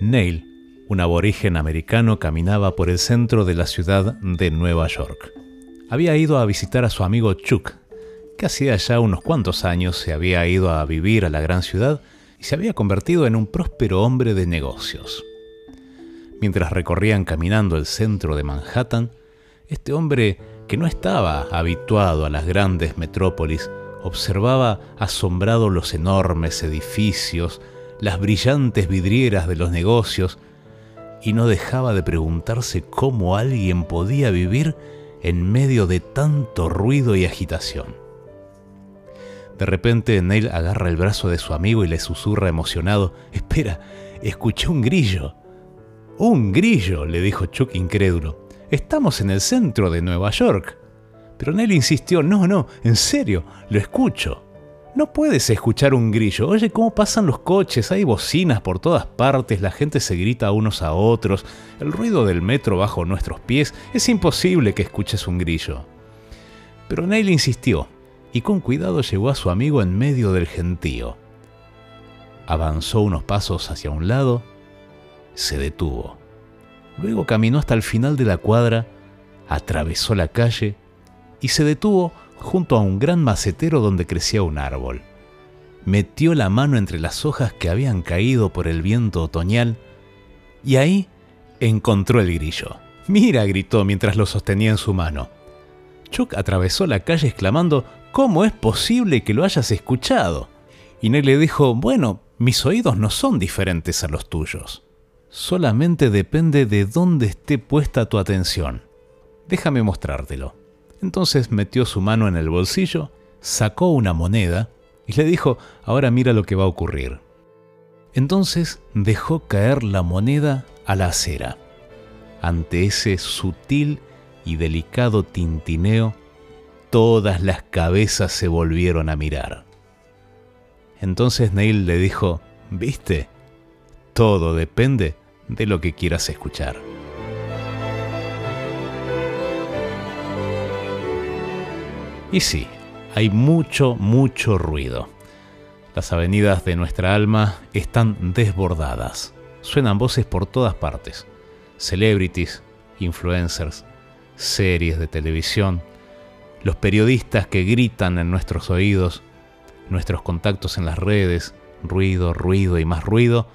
Neil, un aborigen americano, caminaba por el centro de la ciudad de Nueva York. Había ido a visitar a su amigo Chuck, que hacía ya unos cuantos años se había ido a vivir a la gran ciudad y se había convertido en un próspero hombre de negocios. Mientras recorrían caminando el centro de Manhattan, este hombre, que no estaba habituado a las grandes metrópolis, observaba asombrado los enormes edificios, las brillantes vidrieras de los negocios, y no dejaba de preguntarse cómo alguien podía vivir en medio de tanto ruido y agitación. De repente Neil agarra el brazo de su amigo y le susurra emocionado, Espera, escuché un grillo. Un grillo, le dijo Chuck incrédulo. Estamos en el centro de Nueva York. Pero Neil insistió, no, no, en serio, lo escucho. No puedes escuchar un grillo. Oye, cómo pasan los coches, hay bocinas por todas partes, la gente se grita unos a otros, el ruido del metro bajo nuestros pies, es imposible que escuches un grillo. Pero Neil insistió, y con cuidado llevó a su amigo en medio del gentío. Avanzó unos pasos hacia un lado, se detuvo. Luego caminó hasta el final de la cuadra, atravesó la calle y se detuvo junto a un gran macetero donde crecía un árbol. Metió la mano entre las hojas que habían caído por el viento otoñal y ahí encontró el grillo. Mira, gritó mientras lo sostenía en su mano. Chuck atravesó la calle exclamando ¿Cómo es posible que lo hayas escuchado? Y Ney le dijo, bueno, mis oídos no son diferentes a los tuyos. Solamente depende de dónde esté puesta tu atención. Déjame mostrártelo. Entonces metió su mano en el bolsillo, sacó una moneda y le dijo, ahora mira lo que va a ocurrir. Entonces dejó caer la moneda a la acera. Ante ese sutil y delicado tintineo, todas las cabezas se volvieron a mirar. Entonces Neil le dijo, ¿viste? Todo depende de lo que quieras escuchar. Y sí, hay mucho, mucho ruido. Las avenidas de nuestra alma están desbordadas. Suenan voces por todas partes. Celebrities, influencers, series de televisión, los periodistas que gritan en nuestros oídos, nuestros contactos en las redes, ruido, ruido y más ruido,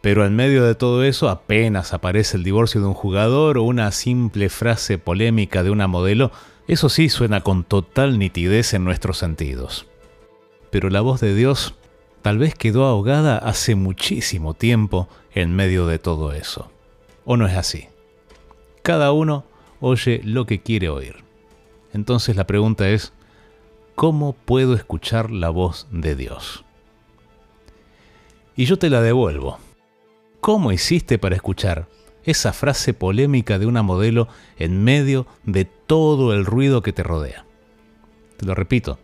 pero en medio de todo eso apenas aparece el divorcio de un jugador o una simple frase polémica de una modelo, eso sí suena con total nitidez en nuestros sentidos. Pero la voz de Dios tal vez quedó ahogada hace muchísimo tiempo en medio de todo eso. ¿O no es así? Cada uno oye lo que quiere oír. Entonces la pregunta es, ¿cómo puedo escuchar la voz de Dios? Y yo te la devuelvo. ¿Cómo hiciste para escuchar esa frase polémica de una modelo en medio de todo el ruido que te rodea? Te lo repito.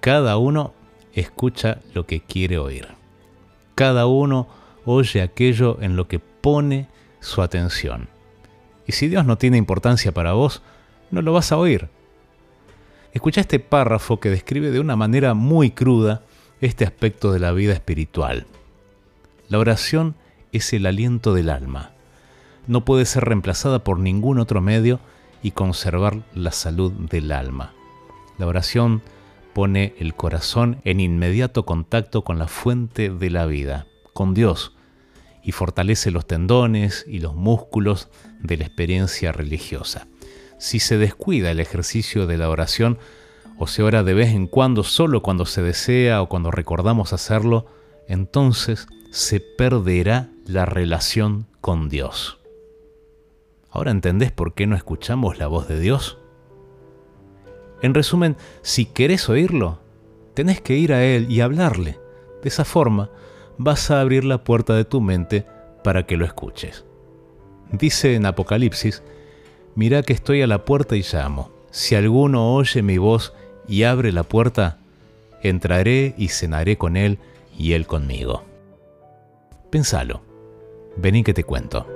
Cada uno escucha lo que quiere oír. Cada uno oye aquello en lo que pone su atención. Y si Dios no tiene importancia para vos, no lo vas a oír. Escucha este párrafo que describe de una manera muy cruda este aspecto de la vida espiritual. La oración es el aliento del alma. No puede ser reemplazada por ningún otro medio y conservar la salud del alma. La oración pone el corazón en inmediato contacto con la fuente de la vida, con Dios, y fortalece los tendones y los músculos de la experiencia religiosa si se descuida el ejercicio de la oración o se ora de vez en cuando solo cuando se desea o cuando recordamos hacerlo, entonces se perderá la relación con Dios. ¿Ahora entendés por qué no escuchamos la voz de Dios? En resumen, si querés oírlo, tenés que ir a Él y hablarle. De esa forma vas a abrir la puerta de tu mente para que lo escuches. Dice en Apocalipsis Mirá que estoy a la puerta y llamo. Si alguno oye mi voz y abre la puerta, entraré y cenaré con él y él conmigo. Pensalo. Vení que te cuento.